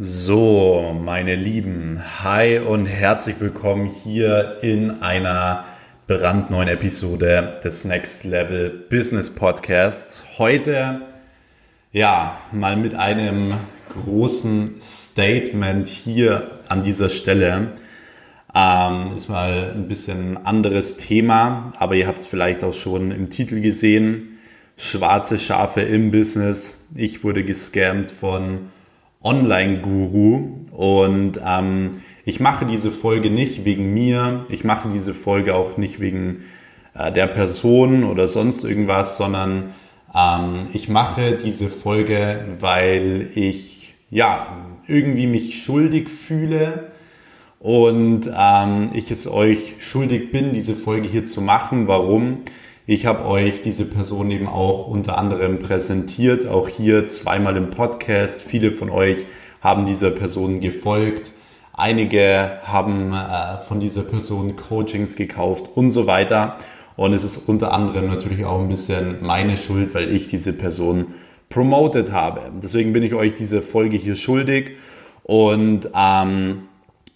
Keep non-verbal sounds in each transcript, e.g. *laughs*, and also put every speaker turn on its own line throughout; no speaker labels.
So, meine Lieben, hi und herzlich willkommen hier in einer brandneuen Episode des Next Level Business Podcasts. Heute, ja, mal mit einem großen Statement hier an dieser Stelle. Ähm, ist mal ein bisschen anderes Thema, aber ihr habt es vielleicht auch schon im Titel gesehen. Schwarze Schafe im Business. Ich wurde gescammt von Online-Guru und ähm, ich mache diese Folge nicht wegen mir, ich mache diese Folge auch nicht wegen äh, der Person oder sonst irgendwas, sondern ähm, ich mache diese Folge, weil ich ja irgendwie mich schuldig fühle und ähm, ich es euch schuldig bin, diese Folge hier zu machen. Warum? Ich habe euch diese Person eben auch unter anderem präsentiert, auch hier zweimal im Podcast. Viele von euch haben dieser Person gefolgt. Einige haben äh, von dieser Person Coachings gekauft und so weiter. Und es ist unter anderem natürlich auch ein bisschen meine Schuld, weil ich diese Person promoted habe. Deswegen bin ich euch diese Folge hier schuldig. Und ähm,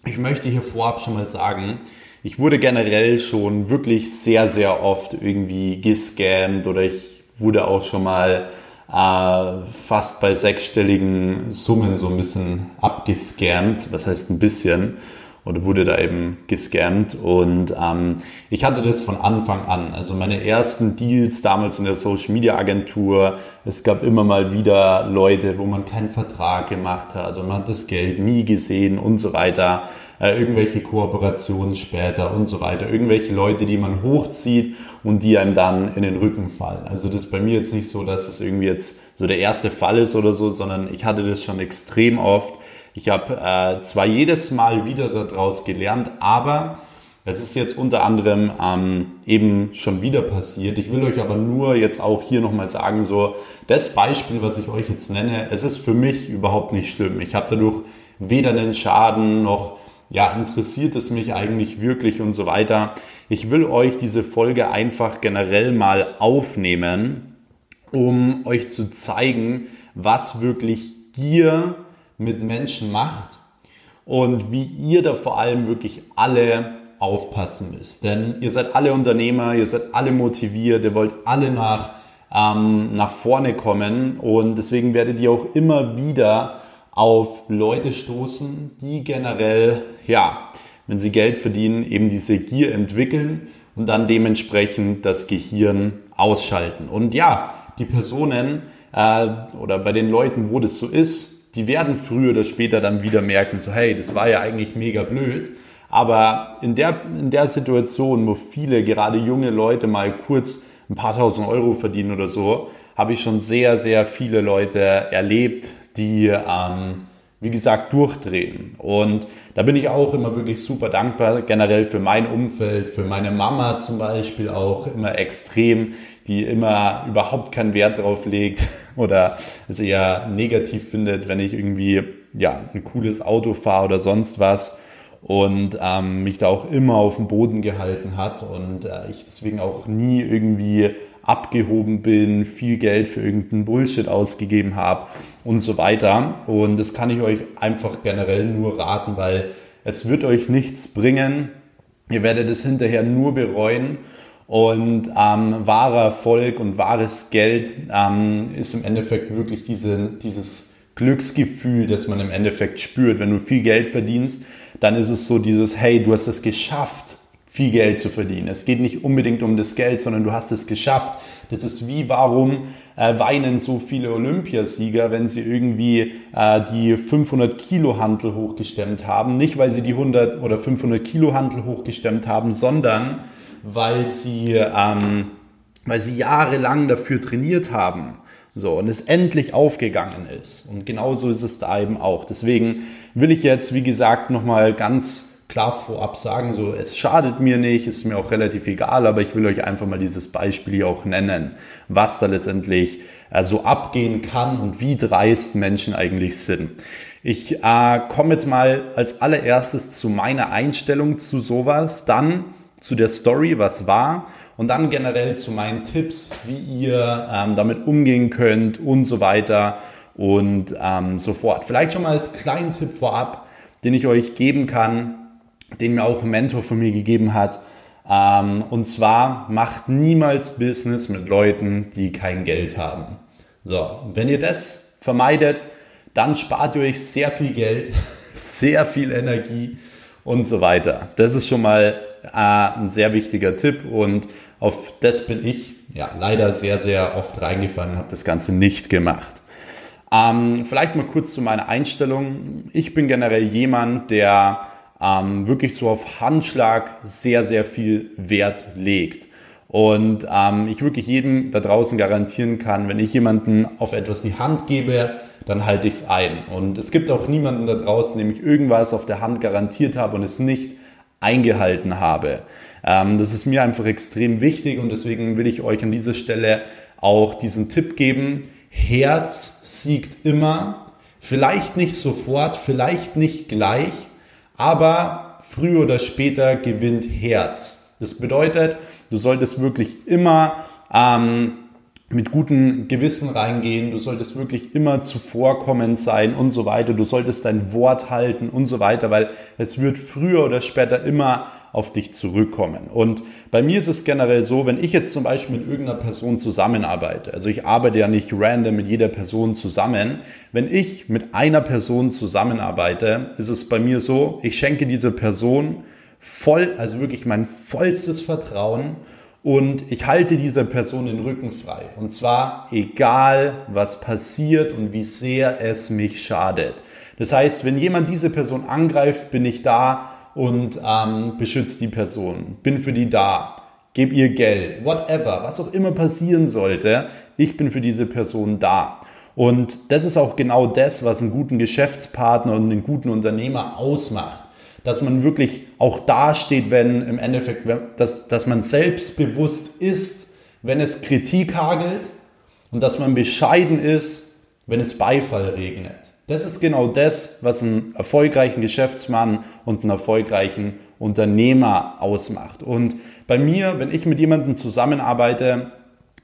ich möchte hier vorab schon mal sagen, ich wurde generell schon wirklich sehr, sehr oft irgendwie gescammt oder ich wurde auch schon mal äh, fast bei sechsstelligen Summen so ein bisschen abgescammt. Was heißt ein bisschen? Oder wurde da eben gescammt. Und ähm, ich hatte das von Anfang an. Also meine ersten Deals damals in der Social Media Agentur. Es gab immer mal wieder Leute, wo man keinen Vertrag gemacht hat und man hat das Geld nie gesehen und so weiter äh, irgendwelche Kooperationen später und so weiter, irgendwelche Leute, die man hochzieht und die einem dann in den Rücken fallen. Also das ist bei mir jetzt nicht so, dass es irgendwie jetzt so der erste Fall ist oder so, sondern ich hatte das schon extrem oft. Ich habe äh, zwar jedes Mal wieder daraus gelernt, aber es ist jetzt unter anderem ähm, eben schon wieder passiert. Ich will euch aber nur jetzt auch hier nochmal sagen, so das Beispiel, was ich euch jetzt nenne, es ist für mich überhaupt nicht schlimm. Ich habe dadurch weder einen Schaden noch ja, interessiert es mich eigentlich wirklich und so weiter. Ich will euch diese Folge einfach generell mal aufnehmen, um euch zu zeigen, was wirklich Gier mit Menschen macht und wie ihr da vor allem wirklich alle aufpassen müsst. Denn ihr seid alle Unternehmer, ihr seid alle motiviert, ihr wollt alle nach, ähm, nach vorne kommen und deswegen werdet ihr auch immer wieder auf Leute stoßen, die generell, ja, wenn sie Geld verdienen, eben diese Gier entwickeln und dann dementsprechend das Gehirn ausschalten. Und ja, die Personen äh, oder bei den Leuten, wo das so ist, die werden früher oder später dann wieder merken, so hey, das war ja eigentlich mega blöd. Aber in der, in der Situation, wo viele, gerade junge Leute mal kurz ein paar tausend Euro verdienen oder so, habe ich schon sehr, sehr viele Leute erlebt, die, ähm, wie gesagt, durchdrehen. Und da bin ich auch immer wirklich super dankbar, generell für mein Umfeld, für meine Mama zum Beispiel auch immer extrem, die immer überhaupt keinen Wert drauf legt *laughs* oder es eher negativ findet, wenn ich irgendwie ja, ein cooles Auto fahre oder sonst was und ähm, mich da auch immer auf dem Boden gehalten hat und äh, ich deswegen auch nie irgendwie abgehoben bin, viel Geld für irgendeinen Bullshit ausgegeben habe und so weiter. Und das kann ich euch einfach generell nur raten, weil es wird euch nichts bringen. Ihr werdet es hinterher nur bereuen. Und ähm, wahrer Erfolg und wahres Geld ähm, ist im Endeffekt wirklich diese, dieses Glücksgefühl, das man im Endeffekt spürt. Wenn du viel Geld verdienst, dann ist es so dieses, hey, du hast es geschafft viel Geld zu verdienen. Es geht nicht unbedingt um das Geld, sondern du hast es geschafft. Das ist wie, warum äh, weinen so viele Olympiasieger, wenn sie irgendwie äh, die 500 Kilo Hantel hochgestemmt haben. Nicht, weil sie die 100 oder 500 Kilo Hantel hochgestemmt haben, sondern weil sie, ähm, weil sie jahrelang dafür trainiert haben. So, und es endlich aufgegangen ist. Und genauso ist es da eben auch. Deswegen will ich jetzt, wie gesagt, nochmal ganz klar vorab sagen, so es schadet mir nicht, ist mir auch relativ egal, aber ich will euch einfach mal dieses Beispiel hier auch nennen, was da letztendlich äh, so abgehen kann und wie dreist Menschen eigentlich sind. Ich äh, komme jetzt mal als allererstes zu meiner Einstellung zu sowas, dann zu der Story, was war und dann generell zu meinen Tipps, wie ihr ähm, damit umgehen könnt und so weiter. und ähm, so fort. Vielleicht schon mal als kleinen Tipp vorab, den ich euch geben kann, den mir auch ein Mentor von mir gegeben hat. Ähm, und zwar macht niemals Business mit Leuten, die kein Geld haben. So, wenn ihr das vermeidet, dann spart ihr euch sehr viel Geld, *laughs* sehr viel Energie und so weiter. Das ist schon mal ein sehr wichtiger Tipp und auf das bin ich ja leider sehr, sehr oft reingefallen und habe das Ganze nicht gemacht. Ähm, vielleicht mal kurz zu meiner Einstellung. Ich bin generell jemand, der ähm, wirklich so auf Handschlag sehr, sehr viel Wert legt. Und ähm, ich wirklich jedem da draußen garantieren kann, wenn ich jemanden auf etwas die Hand gebe, dann halte ich es ein. Und es gibt auch niemanden da draußen, dem ich irgendwas auf der Hand garantiert habe und es nicht eingehalten habe. Ähm, das ist mir einfach extrem wichtig und deswegen will ich euch an dieser Stelle auch diesen Tipp geben. Herz siegt immer. Vielleicht nicht sofort, vielleicht nicht gleich, aber früher oder später gewinnt Herz. Das bedeutet, du solltest wirklich immer ähm, mit gutem Gewissen reingehen, du solltest wirklich immer zuvorkommend sein und so weiter, du solltest dein Wort halten und so weiter, weil es wird früher oder später immer auf dich zurückkommen. Und bei mir ist es generell so, wenn ich jetzt zum Beispiel mit irgendeiner Person zusammenarbeite, also ich arbeite ja nicht random mit jeder Person zusammen, wenn ich mit einer Person zusammenarbeite, ist es bei mir so, ich schenke dieser Person voll, also wirklich mein vollstes Vertrauen und ich halte dieser Person den Rücken frei. Und zwar egal, was passiert und wie sehr es mich schadet. Das heißt, wenn jemand diese Person angreift, bin ich da und ähm, beschütze die Person, bin für die da, gebe ihr Geld, whatever, was auch immer passieren sollte, ich bin für diese Person da. Und das ist auch genau das, was einen guten Geschäftspartner und einen guten Unternehmer ausmacht dass man wirklich auch dasteht, wenn im Endeffekt, dass, dass man selbstbewusst ist, wenn es Kritik hagelt und dass man bescheiden ist, wenn es Beifall regnet. Das ist genau das, was einen erfolgreichen Geschäftsmann und einen erfolgreichen Unternehmer ausmacht. Und bei mir, wenn ich mit jemandem zusammenarbeite,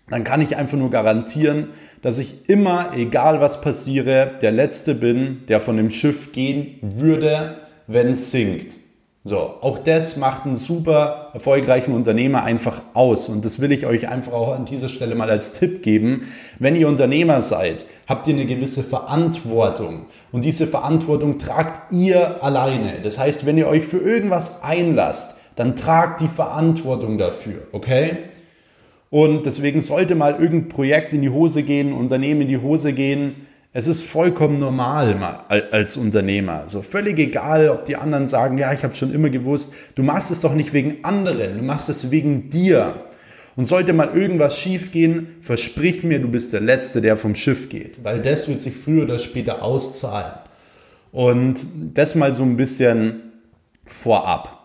dann kann ich einfach nur garantieren, dass ich immer, egal was passiere, der Letzte bin, der von dem Schiff gehen würde, wenn es sinkt. So, auch das macht einen super erfolgreichen Unternehmer einfach aus. Und das will ich euch einfach auch an dieser Stelle mal als Tipp geben. Wenn ihr Unternehmer seid, habt ihr eine gewisse Verantwortung. Und diese Verantwortung tragt ihr alleine. Das heißt, wenn ihr euch für irgendwas einlasst, dann tragt die Verantwortung dafür, okay? Und deswegen sollte mal irgendein Projekt in die Hose gehen, Unternehmen in die Hose gehen, es ist vollkommen normal als Unternehmer. So völlig egal, ob die anderen sagen, ja, ich habe schon immer gewusst, du machst es doch nicht wegen anderen, du machst es wegen dir. Und sollte mal irgendwas schiefgehen, versprich mir, du bist der Letzte, der vom Schiff geht, weil das wird sich früher oder später auszahlen. Und das mal so ein bisschen vorab.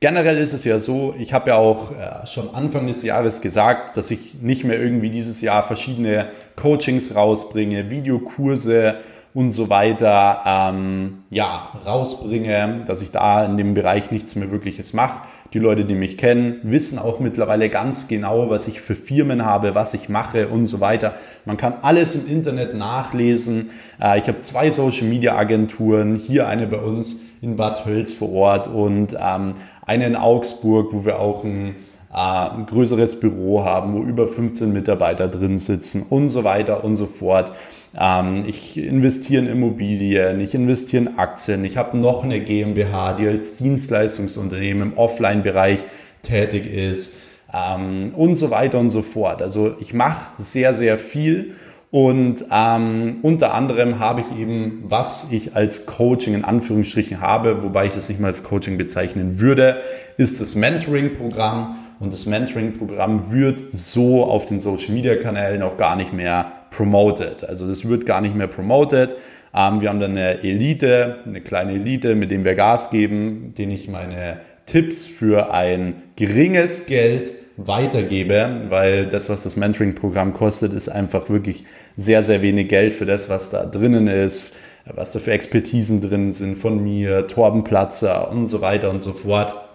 Generell ist es ja so, ich habe ja auch äh, schon Anfang des Jahres gesagt, dass ich nicht mehr irgendwie dieses Jahr verschiedene Coachings rausbringe, Videokurse und so weiter ähm, ja, rausbringe, dass ich da in dem Bereich nichts mehr Wirkliches mache. Die Leute, die mich kennen, wissen auch mittlerweile ganz genau, was ich für Firmen habe, was ich mache und so weiter. Man kann alles im Internet nachlesen. Äh, ich habe zwei Social-Media-Agenturen, hier eine bei uns in Bad Hölz vor Ort und ähm, eine in Augsburg, wo wir auch ein, ein größeres Büro haben, wo über 15 Mitarbeiter drin sitzen und so weiter und so fort. Ähm, ich investiere in Immobilien, ich investiere in Aktien, ich habe noch eine GmbH, die als Dienstleistungsunternehmen im Offline-Bereich tätig ist ähm, und so weiter und so fort. Also ich mache sehr, sehr viel und ähm, unter anderem habe ich eben, was ich als Coaching in Anführungsstrichen habe, wobei ich das nicht mal als Coaching bezeichnen würde, ist das Mentoring-Programm. Und das Mentoring-Programm wird so auf den Social-Media-Kanälen auch gar nicht mehr promoted. Also das wird gar nicht mehr promoted. Ähm, wir haben dann eine Elite, eine kleine Elite, mit dem wir Gas geben, denen ich meine Tipps für ein geringes Geld weitergebe, weil das, was das Mentoring-Programm kostet, ist einfach wirklich sehr, sehr wenig Geld für das, was da drinnen ist, was da für Expertisen drin sind von mir, Torben Platzer und so weiter und so fort.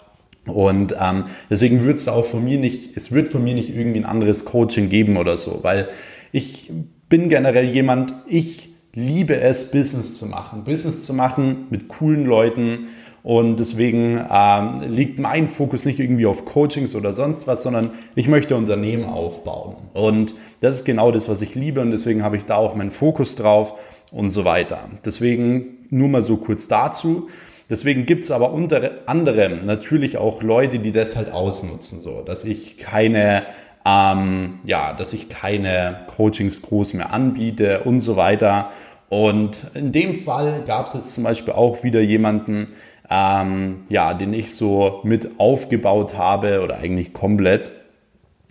Und ähm, deswegen wird es auch von mir nicht, es wird von mir nicht irgendwie ein anderes Coaching geben oder so, weil ich bin generell jemand, ich liebe es, Business zu machen. Business zu machen mit coolen Leuten. Und deswegen ähm, liegt mein Fokus nicht irgendwie auf Coachings oder sonst was, sondern ich möchte Unternehmen aufbauen. Und das ist genau das, was ich liebe. Und deswegen habe ich da auch meinen Fokus drauf und so weiter. Deswegen nur mal so kurz dazu. Deswegen gibt es aber unter anderem natürlich auch Leute, die das halt ausnutzen, so dass ich keine ähm, ja, dass ich keine Coachings groß mehr anbiete und so weiter. Und in dem Fall gab es jetzt zum Beispiel auch wieder jemanden, ähm, ja, den ich so mit aufgebaut habe oder eigentlich komplett,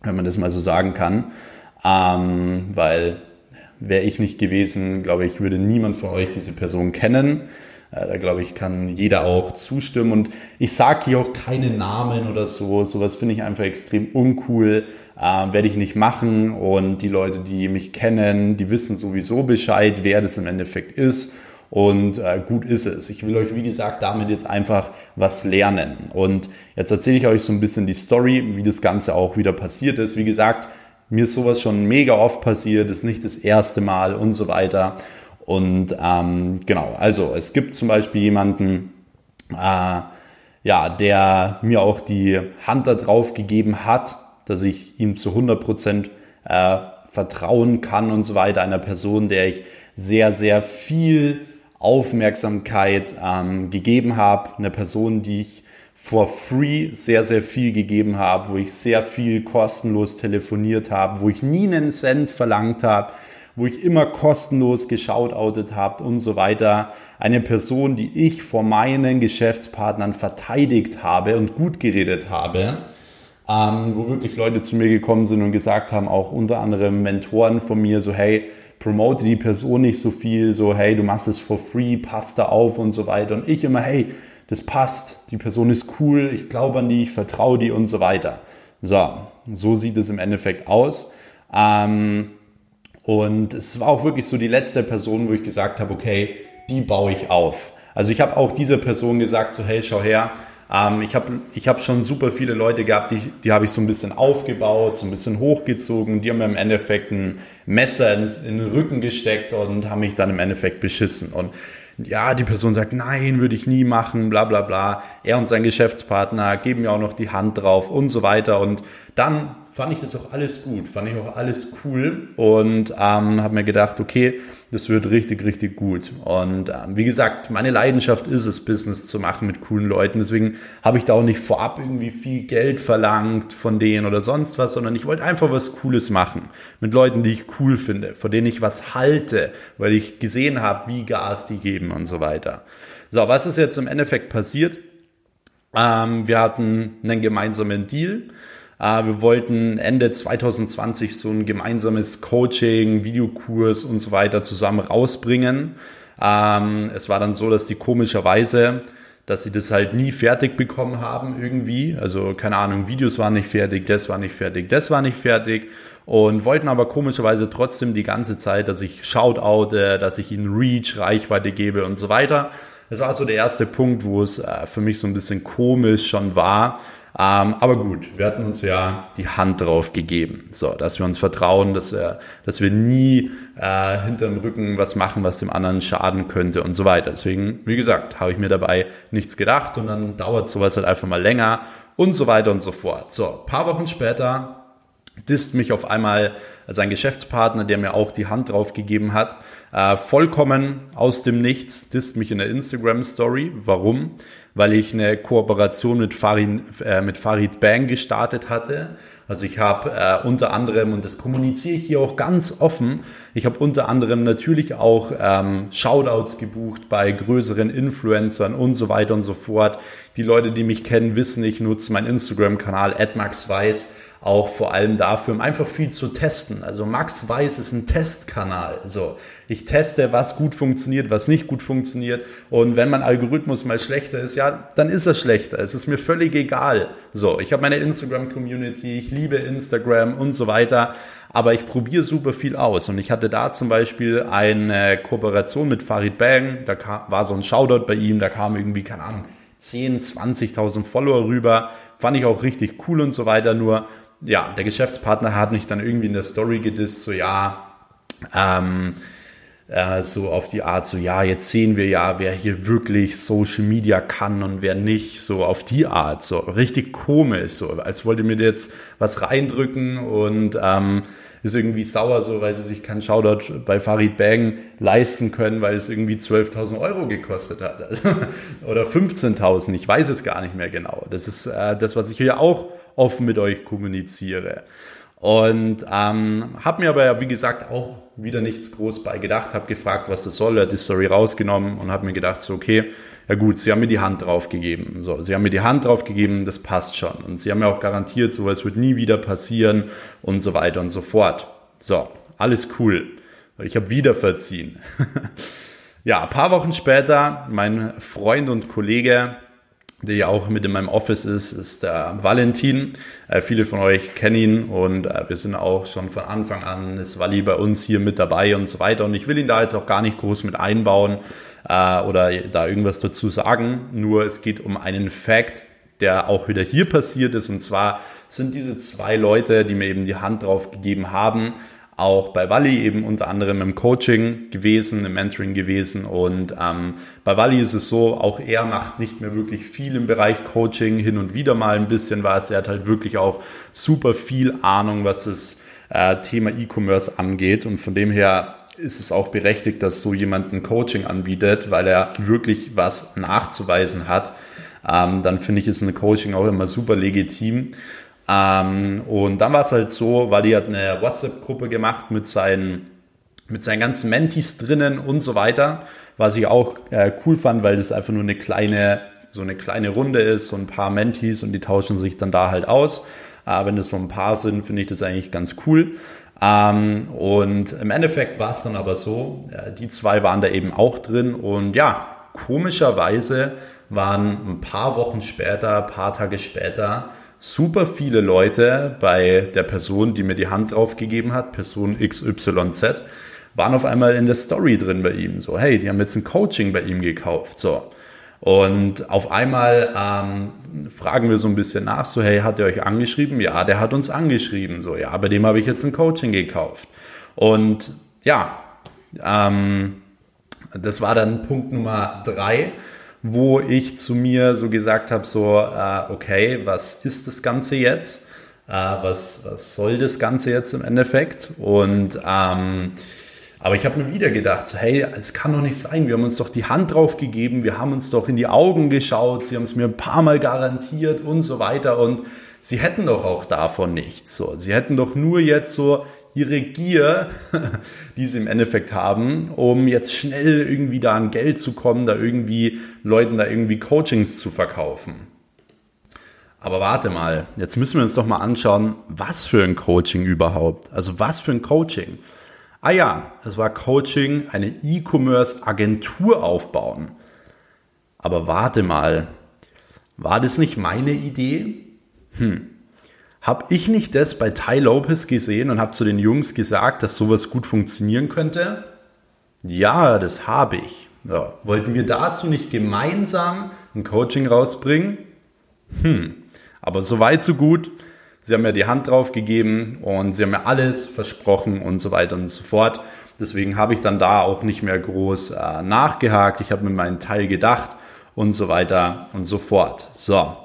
wenn man das mal so sagen kann, ähm, weil wäre ich nicht gewesen, glaube ich, würde niemand von euch diese Person kennen. Äh, da glaube ich, kann jeder auch zustimmen. Und ich sage hier auch keine Namen oder so. Sowas finde ich einfach extrem uncool. Äh, Werde ich nicht machen. Und die Leute, die mich kennen, die wissen sowieso Bescheid, wer das im Endeffekt ist. Und äh, gut ist es. Ich will euch, wie gesagt, damit jetzt einfach was lernen. Und jetzt erzähle ich euch so ein bisschen die Story, wie das Ganze auch wieder passiert ist. Wie gesagt, mir ist sowas schon mega oft passiert, ist nicht das erste Mal und so weiter. Und ähm, genau, also es gibt zum Beispiel jemanden, äh, ja, der mir auch die Hand da drauf gegeben hat, dass ich ihm zu 100 Prozent äh, vertrauen kann und so weiter. Einer Person, der ich sehr, sehr viel Aufmerksamkeit ähm, gegeben habe. Eine Person, die ich for free sehr, sehr viel gegeben habe, wo ich sehr viel kostenlos telefoniert habe, wo ich nie einen Cent verlangt habe, wo ich immer kostenlos geschautoutet habe und so weiter. Eine Person, die ich vor meinen Geschäftspartnern verteidigt habe und gut geredet habe. Ähm, wo wirklich Leute zu mir gekommen sind und gesagt haben, auch unter anderem Mentoren von mir, so hey, promote die Person nicht so viel, so hey, du machst es for free, passt da auf und so weiter. Und ich immer, hey, das passt, die Person ist cool, ich glaube an die, ich vertraue die und so weiter. So, so sieht es im Endeffekt aus. Ähm, und es war auch wirklich so die letzte Person, wo ich gesagt habe, okay, die baue ich auf. Also ich habe auch dieser Person gesagt, so hey, schau her, ähm, ich habe ich hab schon super viele Leute gehabt, die, die habe ich so ein bisschen aufgebaut, so ein bisschen hochgezogen, die haben mir im Endeffekt ein Messer in, in den Rücken gesteckt und haben mich dann im Endeffekt beschissen. Und ja, die Person sagt, nein, würde ich nie machen, bla bla bla. Er und sein Geschäftspartner geben mir auch noch die Hand drauf und so weiter. Und dann fand ich das auch alles gut, fand ich auch alles cool und ähm, habe mir gedacht, okay, das wird richtig, richtig gut. Und ähm, wie gesagt, meine Leidenschaft ist es, Business zu machen mit coolen Leuten. Deswegen habe ich da auch nicht vorab irgendwie viel Geld verlangt von denen oder sonst was, sondern ich wollte einfach was Cooles machen mit Leuten, die ich cool finde, von denen ich was halte, weil ich gesehen habe, wie Gas die geben und so weiter. So, was ist jetzt im Endeffekt passiert? Ähm, wir hatten einen gemeinsamen Deal. Äh, wir wollten Ende 2020 so ein gemeinsames Coaching, Videokurs und so weiter zusammen rausbringen. Ähm, es war dann so, dass die komischerweise dass sie das halt nie fertig bekommen haben irgendwie. Also keine Ahnung, Videos waren nicht fertig, das war nicht fertig, das war nicht fertig und wollten aber komischerweise trotzdem die ganze Zeit, dass ich Shoutoute, dass ich ihnen Reach, Reichweite gebe und so weiter. Das war so der erste Punkt, wo es äh, für mich so ein bisschen komisch schon war, ähm, aber gut, wir hatten uns ja die Hand drauf gegeben, so, dass wir uns vertrauen, dass, äh, dass wir nie äh, hinterm Rücken was machen, was dem anderen schaden könnte und so weiter. Deswegen, wie gesagt, habe ich mir dabei nichts gedacht und dann dauert sowas halt einfach mal länger und so weiter und so fort. So, paar Wochen später disst mich auf einmal sein Geschäftspartner, der mir auch die Hand drauf gegeben hat, äh, vollkommen aus dem Nichts, disst mich in der Instagram Story. Warum? Weil ich eine Kooperation mit Farid, äh, mit Farid Bang gestartet hatte. Also ich habe äh, unter anderem, und das kommuniziere ich hier auch ganz offen, ich habe unter anderem natürlich auch ähm, Shoutouts gebucht bei größeren Influencern und so weiter und so fort. Die Leute, die mich kennen, wissen, ich nutze meinen Instagram-Kanal @maxweiss auch vor allem dafür, um einfach viel zu testen. Also Max Weiß ist ein Testkanal. So, ich teste, was gut funktioniert, was nicht gut funktioniert. Und wenn mein Algorithmus mal schlechter ist, ja, dann ist er schlechter. Es ist mir völlig egal. So, ich habe meine Instagram-Community, ich liebe Instagram und so weiter. Aber ich probiere super viel aus. Und ich hatte da zum Beispiel eine Kooperation mit Farid Bang. Da war so ein Shoutout bei ihm. Da kam irgendwie, keine Ahnung, 10, 20.000 Follower rüber. Fand ich auch richtig cool und so weiter. Nur ja, der Geschäftspartner hat mich dann irgendwie in der Story gedisst, so ja, ähm, äh, so auf die Art, so ja, jetzt sehen wir ja, wer hier wirklich Social Media kann und wer nicht, so auf die Art, so richtig komisch, so als wollte mir jetzt was reindrücken und ähm, ist irgendwie sauer, so weil sie sich keinen Shoutout bei Farid Bang leisten können, weil es irgendwie 12.000 Euro gekostet hat *laughs* oder 15.000, ich weiß es gar nicht mehr genau. Das ist äh, das, was ich hier auch offen mit euch kommuniziere. Und ähm, habe mir aber, wie gesagt, auch wieder nichts groß bei gedacht, habe gefragt, was das soll, hat die Story rausgenommen und habe mir gedacht, so okay, ja gut, sie haben mir die Hand drauf gegeben. So, sie haben mir die Hand drauf gegeben, das passt schon. Und sie haben mir auch garantiert, sowas wird nie wieder passieren und so weiter und so fort. So, alles cool. Ich habe wieder verziehen. *laughs* ja, ein paar Wochen später, mein Freund und Kollege der ja auch mit in meinem Office ist, ist der Valentin. Äh, viele von euch kennen ihn und äh, wir sind auch schon von Anfang an, ist Wally bei uns hier mit dabei und so weiter. Und ich will ihn da jetzt auch gar nicht groß mit einbauen äh, oder da irgendwas dazu sagen. Nur es geht um einen Fact, der auch wieder hier passiert ist. Und zwar sind diese zwei Leute, die mir eben die Hand drauf gegeben haben, auch bei Wally eben unter anderem im Coaching gewesen, im Mentoring gewesen. Und ähm, bei Wally ist es so, auch er macht nicht mehr wirklich viel im Bereich Coaching, hin und wieder mal ein bisschen was. Er hat halt wirklich auch super viel Ahnung, was das äh, Thema E-Commerce angeht. Und von dem her ist es auch berechtigt, dass so jemand ein Coaching anbietet, weil er wirklich was nachzuweisen hat. Ähm, dann finde ich, ist ein Coaching auch immer super legitim. Ähm, und dann war es halt so, die hat eine WhatsApp-Gruppe gemacht mit seinen, mit seinen ganzen Mentis drinnen und so weiter, was ich auch äh, cool fand, weil das einfach nur eine kleine, so eine kleine Runde ist, so ein paar Mentis und die tauschen sich dann da halt aus. Äh, wenn das so ein paar sind, finde ich das eigentlich ganz cool. Ähm, und im Endeffekt war es dann aber so, äh, die zwei waren da eben auch drin und ja, komischerweise waren ein paar Wochen später, ein paar Tage später, super viele Leute bei der Person, die mir die Hand drauf gegeben hat, Person XYZ, waren auf einmal in der Story drin bei ihm. So, hey, die haben jetzt ein Coaching bei ihm gekauft. So. Und auf einmal ähm, fragen wir so ein bisschen nach, so, hey, hat er euch angeschrieben? Ja, der hat uns angeschrieben. So, ja, bei dem habe ich jetzt ein Coaching gekauft. Und ja, ähm, das war dann Punkt Nummer drei wo ich zu mir so gesagt habe, so, äh, okay, was ist das Ganze jetzt? Äh, was, was soll das Ganze jetzt im Endeffekt? Und ähm, aber ich habe mir wieder gedacht, so, hey, es kann doch nicht sein. Wir haben uns doch die Hand drauf gegeben, wir haben uns doch in die Augen geschaut, sie haben es mir ein paar Mal garantiert und so weiter. Und sie hätten doch auch davon nichts. So, sie hätten doch nur jetzt so ihre Gier, *laughs* die sie im Endeffekt haben, um jetzt schnell irgendwie da an Geld zu kommen, da irgendwie Leuten da irgendwie Coachings zu verkaufen. Aber warte mal, jetzt müssen wir uns doch mal anschauen, was für ein Coaching überhaupt. Also was für ein Coaching. Ah ja, es war Coaching, eine E-Commerce-Agentur aufbauen. Aber warte mal, war das nicht meine Idee? Hm, habe ich nicht das bei Ty Lopez gesehen und habe zu den Jungs gesagt, dass sowas gut funktionieren könnte? Ja, das habe ich. Ja, wollten wir dazu nicht gemeinsam ein Coaching rausbringen? Hm, aber so weit, so gut. Sie haben mir die Hand drauf gegeben und sie haben mir alles versprochen und so weiter und so fort. Deswegen habe ich dann da auch nicht mehr groß äh, nachgehakt. Ich habe mir meinen Teil gedacht und so weiter und so fort. So,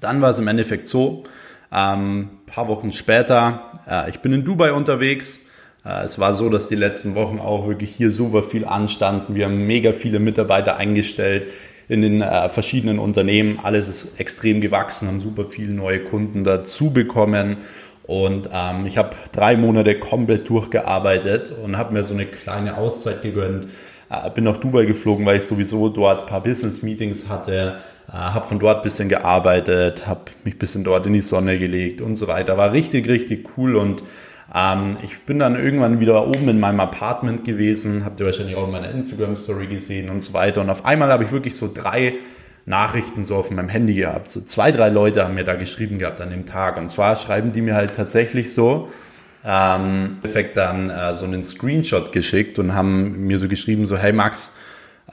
dann war es im Endeffekt so, ähm, paar Wochen später, äh, ich bin in Dubai unterwegs. Äh, es war so, dass die letzten Wochen auch wirklich hier super viel anstanden. Wir haben mega viele Mitarbeiter eingestellt in den äh, verschiedenen Unternehmen. Alles ist extrem gewachsen, haben super viele neue Kunden dazu bekommen. Und ähm, ich habe drei Monate komplett durchgearbeitet und habe mir so eine kleine Auszeit gegönnt. Äh, bin nach Dubai geflogen, weil ich sowieso dort ein paar Business-Meetings hatte, äh, habe von dort ein bisschen gearbeitet, habe mich ein bisschen dort in die Sonne gelegt und so weiter. War richtig, richtig cool und ähm, ich bin dann irgendwann wieder oben in meinem Apartment gewesen, habt ihr wahrscheinlich auch in meiner Instagram-Story gesehen und so weiter. Und auf einmal habe ich wirklich so drei Nachrichten so auf meinem Handy gehabt. So zwei, drei Leute haben mir da geschrieben gehabt an dem Tag. Und zwar schreiben die mir halt tatsächlich so, ähm, Effekt dann äh, so einen Screenshot geschickt und haben mir so geschrieben, so, hey Max,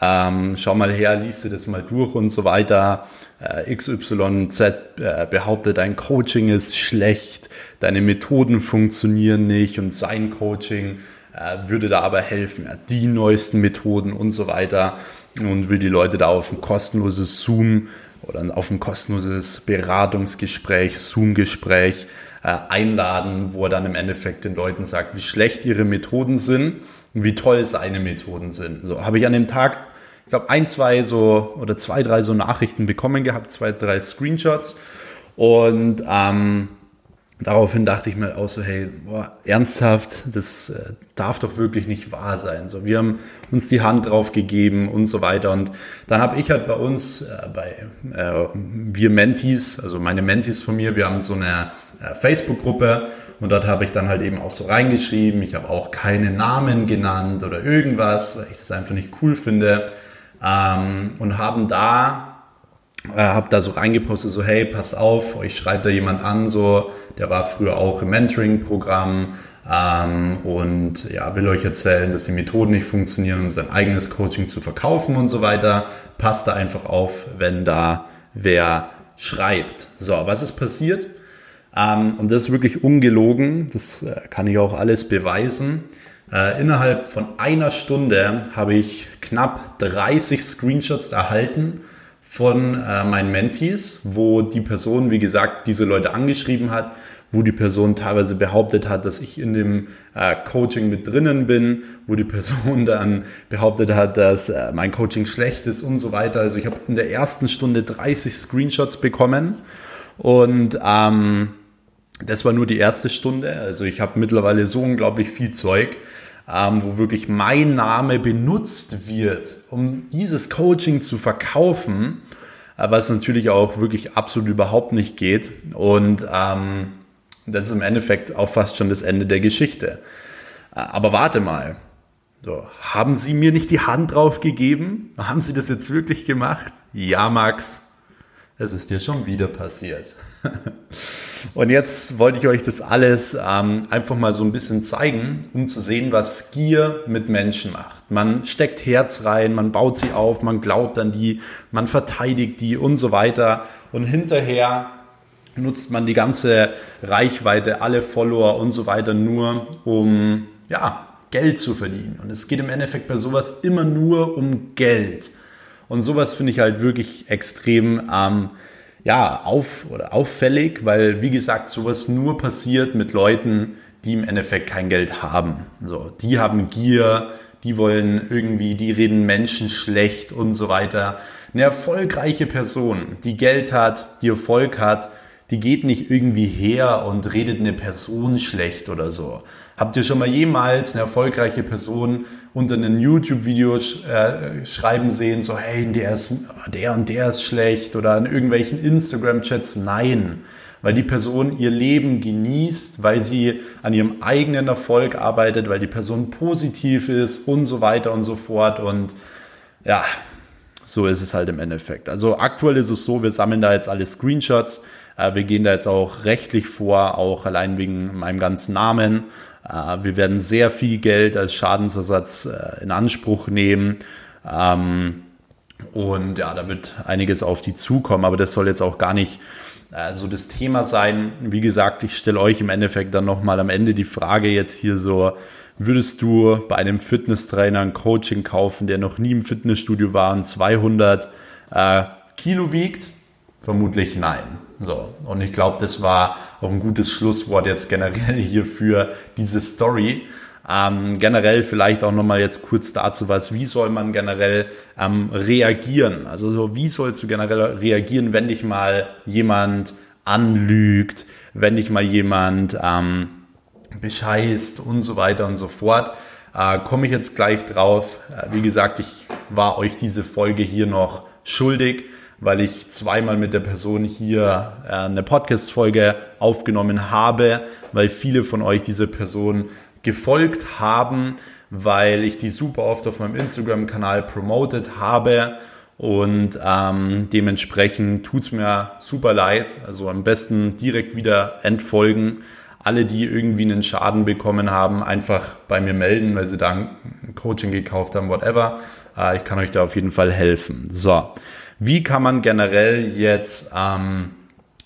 ähm, schau mal her, liest dir das mal durch und so weiter. Äh, XYZ äh, behauptet, dein Coaching ist schlecht, deine Methoden funktionieren nicht und sein Coaching äh, würde da aber helfen, ja, die neuesten Methoden und so weiter und will die Leute da auf ein kostenloses Zoom oder auf ein kostenloses Beratungsgespräch, Zoom-Gespräch äh, einladen, wo er dann im Endeffekt den Leuten sagt, wie schlecht ihre Methoden sind und wie toll seine Methoden sind. So habe ich an dem Tag, glaube, ein, zwei so oder zwei, drei so Nachrichten bekommen gehabt, zwei, drei Screenshots und ähm, daraufhin dachte ich mir auch so, hey, boah, ernsthaft, das äh, darf doch wirklich nicht wahr sein. So, wir haben uns die Hand drauf gegeben und so weiter. Und dann habe ich halt bei uns, äh, bei äh, wir Mentis, also meine Mentis von mir, wir haben so eine äh, Facebook-Gruppe und dort habe ich dann halt eben auch so reingeschrieben. Ich habe auch keine Namen genannt oder irgendwas, weil ich das einfach nicht cool finde. Ähm, und haben da äh, habe da so reingepostet, so hey, pass auf, euch schreibt da jemand an, so der war früher auch im Mentoring-Programm ähm, und ja, will euch erzählen, dass die Methoden nicht funktionieren, um sein eigenes Coaching zu verkaufen und so weiter. Passt da einfach auf, wenn da wer schreibt. So, was ist passiert? Ähm, und das ist wirklich ungelogen, das äh, kann ich auch alles beweisen. Äh, innerhalb von einer Stunde habe ich knapp 30 Screenshots erhalten von äh, meinen Mentees, wo die Person, wie gesagt, diese Leute angeschrieben hat, wo die Person teilweise behauptet hat, dass ich in dem äh, Coaching mit drinnen bin, wo die Person *laughs* dann behauptet hat, dass äh, mein Coaching schlecht ist und so weiter. Also ich habe in der ersten Stunde 30 Screenshots bekommen und ähm, das war nur die erste Stunde. Also ich habe mittlerweile so unglaublich viel Zeug ähm, wo wirklich mein Name benutzt wird, um dieses Coaching zu verkaufen, äh, was natürlich auch wirklich absolut überhaupt nicht geht. Und ähm, das ist im Endeffekt auch fast schon das Ende der Geschichte. Äh, aber warte mal. So, haben Sie mir nicht die Hand drauf gegeben? Haben Sie das jetzt wirklich gemacht? Ja, Max es ist dir schon wieder passiert. *laughs* Und jetzt wollte ich euch das alles ähm, einfach mal so ein bisschen zeigen, um zu sehen, was Gier mit Menschen macht. Man steckt Herz rein, man baut sie auf, man glaubt an die, man verteidigt die und so weiter. Und hinterher nutzt man die ganze Reichweite, alle Follower und so weiter nur, um ja, Geld zu verdienen. Und es geht im Endeffekt bei sowas immer nur um Geld. Und sowas finde ich halt wirklich extrem ähm, ja, auf, oder auffällig, weil, wie gesagt, sowas nur passiert mit Leuten, die im Endeffekt kein Geld haben. So, die haben Gier, die wollen irgendwie, die reden Menschen schlecht und so weiter. Eine erfolgreiche Person, die Geld hat, die Erfolg hat, die geht nicht irgendwie her und redet eine Person schlecht oder so. Habt ihr schon mal jemals eine erfolgreiche Person unter einem YouTube-Video äh, schreiben sehen, so hey, der, ist, der und der ist schlecht oder in irgendwelchen Instagram-Chats? Nein, weil die Person ihr Leben genießt, weil sie an ihrem eigenen Erfolg arbeitet, weil die Person positiv ist und so weiter und so fort und ja, so ist es halt im Endeffekt. Also aktuell ist es so, wir sammeln da jetzt alle Screenshots. Äh, wir gehen da jetzt auch rechtlich vor, auch allein wegen meinem ganzen Namen. Äh, wir werden sehr viel Geld als Schadensersatz äh, in Anspruch nehmen. Ähm, und ja, da wird einiges auf die zukommen, aber das soll jetzt auch gar nicht so das Thema sein. Wie gesagt, ich stelle euch im Endeffekt dann nochmal am Ende die Frage jetzt hier so, Würdest du bei einem Fitnesstrainer ein Coaching kaufen, der noch nie im Fitnessstudio war und 200 äh, Kilo wiegt? Vermutlich nein. So. Und ich glaube, das war auch ein gutes Schlusswort jetzt generell *laughs* hier für diese Story. Ähm, generell vielleicht auch nochmal jetzt kurz dazu was, wie soll man generell ähm, reagieren? Also so, wie sollst du generell reagieren, wenn dich mal jemand anlügt, wenn dich mal jemand ähm, bescheißt und so weiter und so fort. Äh, Komme ich jetzt gleich drauf. Äh, wie gesagt, ich war euch diese Folge hier noch schuldig, weil ich zweimal mit der Person hier äh, eine Podcast-Folge aufgenommen habe, weil viele von euch diese Person gefolgt haben, weil ich die super oft auf meinem Instagram-Kanal promotet habe und ähm, dementsprechend tut's mir super leid. Also am besten direkt wieder entfolgen alle, die irgendwie einen Schaden bekommen haben, einfach bei mir melden, weil sie da ein Coaching gekauft haben, whatever. Äh, ich kann euch da auf jeden Fall helfen. So, wie kann man generell jetzt, ähm,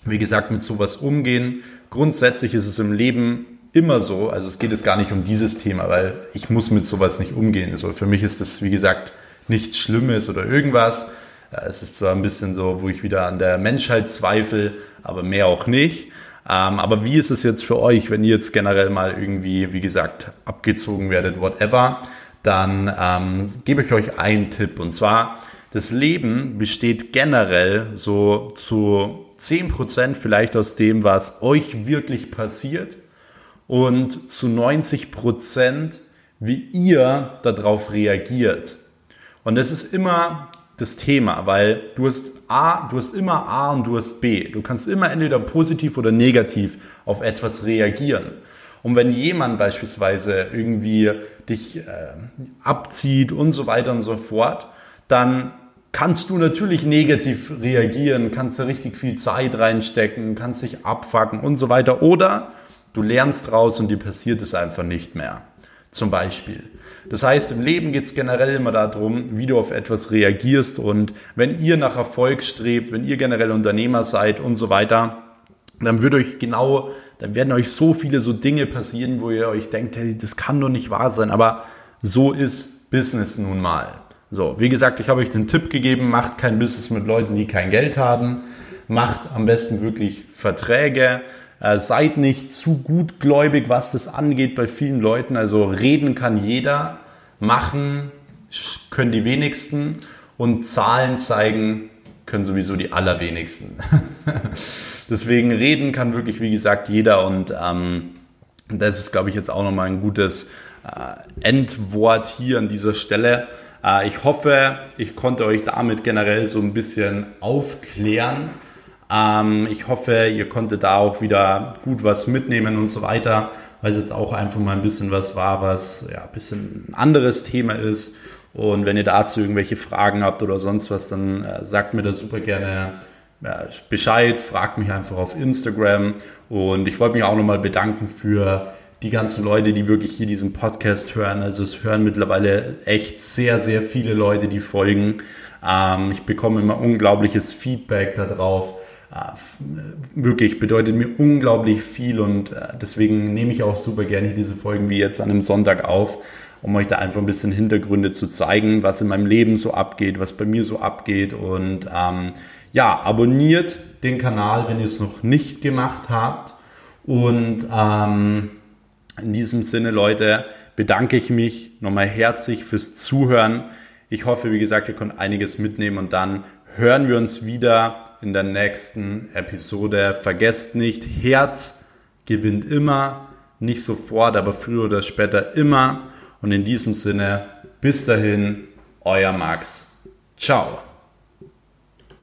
wie gesagt, mit sowas umgehen? Grundsätzlich ist es im Leben immer so. Also es geht jetzt gar nicht um dieses Thema, weil ich muss mit sowas nicht umgehen. Also für mich ist das, wie gesagt, nichts Schlimmes oder irgendwas. Es ist zwar ein bisschen so, wo ich wieder an der Menschheit zweifle, aber mehr auch nicht. Ähm, aber wie ist es jetzt für euch, wenn ihr jetzt generell mal irgendwie, wie gesagt, abgezogen werdet, whatever, dann ähm, gebe ich euch einen Tipp. Und zwar, das Leben besteht generell so zu 10% vielleicht aus dem, was euch wirklich passiert und zu 90%, wie ihr darauf reagiert. Und das ist immer das Thema, weil du hast A, du hast immer A und du hast B. Du kannst immer entweder positiv oder negativ auf etwas reagieren. Und wenn jemand beispielsweise irgendwie dich äh, abzieht und so weiter und so fort, dann kannst du natürlich negativ reagieren, kannst da richtig viel Zeit reinstecken, kannst dich abfacken und so weiter. Oder du lernst raus und dir passiert es einfach nicht mehr. Zum Beispiel. Das heißt, im Leben geht es generell immer darum, wie du auf etwas reagierst. Und wenn ihr nach Erfolg strebt, wenn ihr generell Unternehmer seid und so weiter, dann wird euch genau, dann werden euch so viele so Dinge passieren, wo ihr euch denkt, hey, das kann doch nicht wahr sein. Aber so ist Business nun mal. So, wie gesagt, ich habe euch den Tipp gegeben, macht kein Business mit Leuten, die kein Geld haben. Macht am besten wirklich Verträge. Äh, seid nicht zu gutgläubig, was das angeht bei vielen Leuten. Also reden kann jeder, machen können die wenigsten und Zahlen zeigen können sowieso die allerwenigsten. *laughs* Deswegen reden kann wirklich, wie gesagt, jeder und ähm, das ist, glaube ich, jetzt auch nochmal ein gutes äh, Endwort hier an dieser Stelle. Äh, ich hoffe, ich konnte euch damit generell so ein bisschen aufklären. Ähm, ich hoffe, ihr konntet da auch wieder gut was mitnehmen und so weiter, weil es jetzt auch einfach mal ein bisschen was war, was ja ein bisschen ein anderes Thema ist. Und wenn ihr dazu irgendwelche Fragen habt oder sonst was, dann äh, sagt mir das super gerne äh, Bescheid, fragt mich einfach auf Instagram. Und ich wollte mich auch nochmal bedanken für die ganzen Leute, die wirklich hier diesen Podcast hören. Also es hören mittlerweile echt sehr, sehr viele Leute, die folgen. Ähm, ich bekomme immer unglaubliches Feedback darauf. Äh, wirklich bedeutet mir unglaublich viel und äh, deswegen nehme ich auch super gerne diese Folgen wie jetzt an einem Sonntag auf, um euch da einfach ein bisschen Hintergründe zu zeigen, was in meinem Leben so abgeht, was bei mir so abgeht und ähm, ja, abonniert den Kanal, wenn ihr es noch nicht gemacht habt und ähm, in diesem Sinne, Leute, bedanke ich mich nochmal herzlich fürs Zuhören. Ich hoffe, wie gesagt, ihr könnt einiges mitnehmen und dann hören wir uns wieder in der nächsten Episode. Vergesst nicht, Herz gewinnt immer, nicht sofort, aber früher oder später immer. Und in diesem Sinne, bis dahin, euer Max. Ciao.